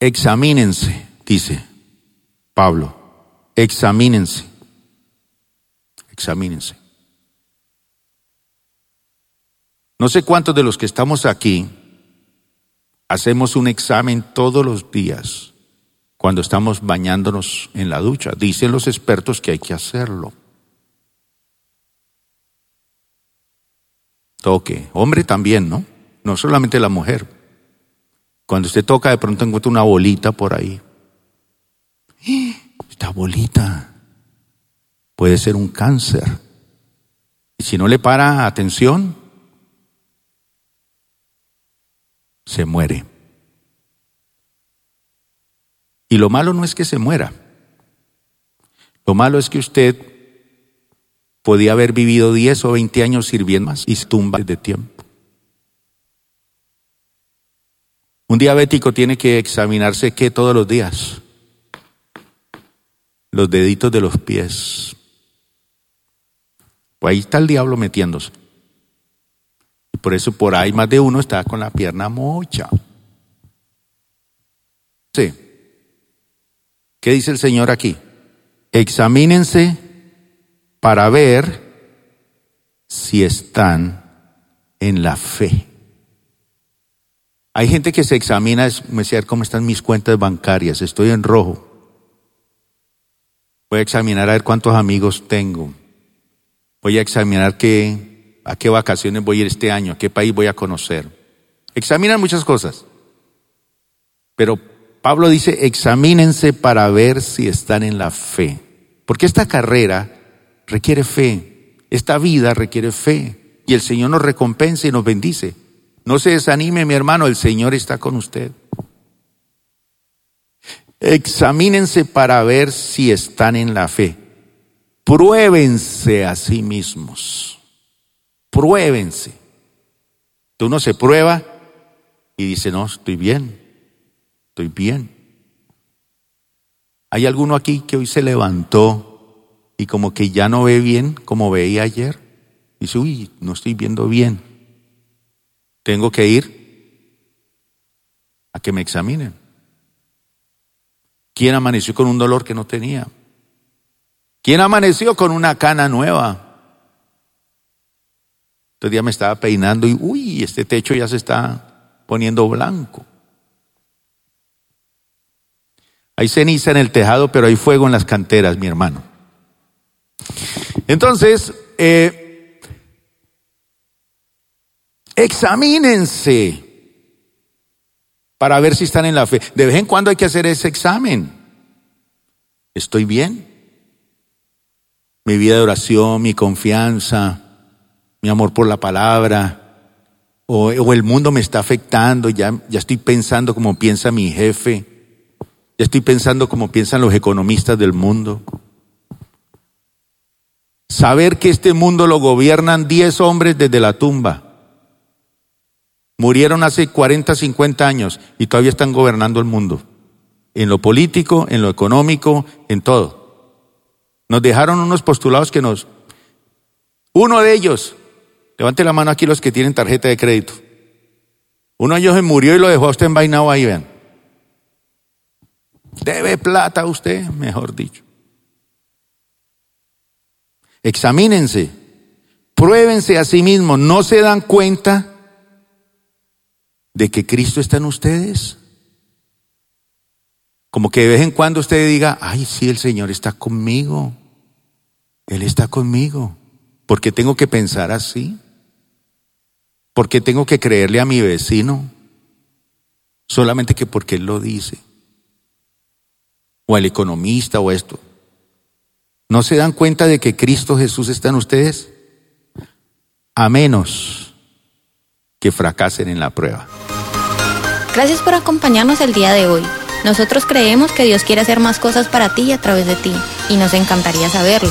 Examínense, dice Pablo, examínense, examínense. No sé cuántos de los que estamos aquí hacemos un examen todos los días cuando estamos bañándonos en la ducha. Dicen los expertos que hay que hacerlo. Toque. Hombre también, ¿no? No solamente la mujer. Cuando usted toca, de pronto encuentra una bolita por ahí. Esta bolita puede ser un cáncer. Y si no le para atención, se muere. Y lo malo no es que se muera. Lo malo es que usted podía haber vivido 10 o 20 años sirviendo más y se tumba de tiempo. Un diabético tiene que examinarse qué todos los días. Los deditos de los pies. Pues ahí está el diablo metiéndose. Por eso por ahí más de uno está con la pierna mocha. Sí. ¿Qué dice el Señor aquí? Examínense para ver si están en la fe. Hay gente que se examina, es ver cómo están mis cuentas bancarias, estoy en rojo. Voy a examinar a ver cuántos amigos tengo. Voy a examinar qué a qué vacaciones voy a ir este año, a qué país voy a conocer. Examinan muchas cosas. Pero Pablo dice, examínense para ver si están en la fe. Porque esta carrera requiere fe, esta vida requiere fe. Y el Señor nos recompensa y nos bendice. No se desanime, mi hermano, el Señor está con usted. Examínense para ver si están en la fe. Pruébense a sí mismos pruébense. Uno se prueba y dice, no, estoy bien, estoy bien. ¿Hay alguno aquí que hoy se levantó y como que ya no ve bien como veía ayer? Dice, uy, no estoy viendo bien. Tengo que ir a que me examinen. ¿Quién amaneció con un dolor que no tenía? ¿Quién amaneció con una cana nueva? Otro día me estaba peinando y, uy, este techo ya se está poniendo blanco. Hay ceniza en el tejado, pero hay fuego en las canteras, mi hermano. Entonces, eh, examínense para ver si están en la fe. De vez en cuando hay que hacer ese examen. ¿Estoy bien? Mi vida de oración, mi confianza, mi amor por la palabra, o, el mundo me está afectando, ya, ya estoy pensando como piensa mi jefe, ya estoy pensando como piensan los economistas del mundo. Saber que este mundo lo gobiernan 10 hombres desde la tumba. Murieron hace 40, 50 años y todavía están gobernando el mundo. En lo político, en lo económico, en todo. Nos dejaron unos postulados que nos... Uno de ellos Levante la mano aquí los que tienen tarjeta de crédito. Uno de ellos se murió y lo dejó a usted envainado ahí, vean. Debe plata a usted, mejor dicho. Examínense, pruébense a sí mismos, ¿no se dan cuenta de que Cristo está en ustedes? Como que de vez en cuando usted diga, ay, sí, el Señor está conmigo. Él está conmigo. ¿Por qué tengo que pensar así? ¿Por qué tengo que creerle a mi vecino? Solamente que porque Él lo dice. O al economista o esto. ¿No se dan cuenta de que Cristo Jesús está en ustedes? A menos que fracasen en la prueba. Gracias por acompañarnos el día de hoy. Nosotros creemos que Dios quiere hacer más cosas para ti a través de ti y nos encantaría saberlo.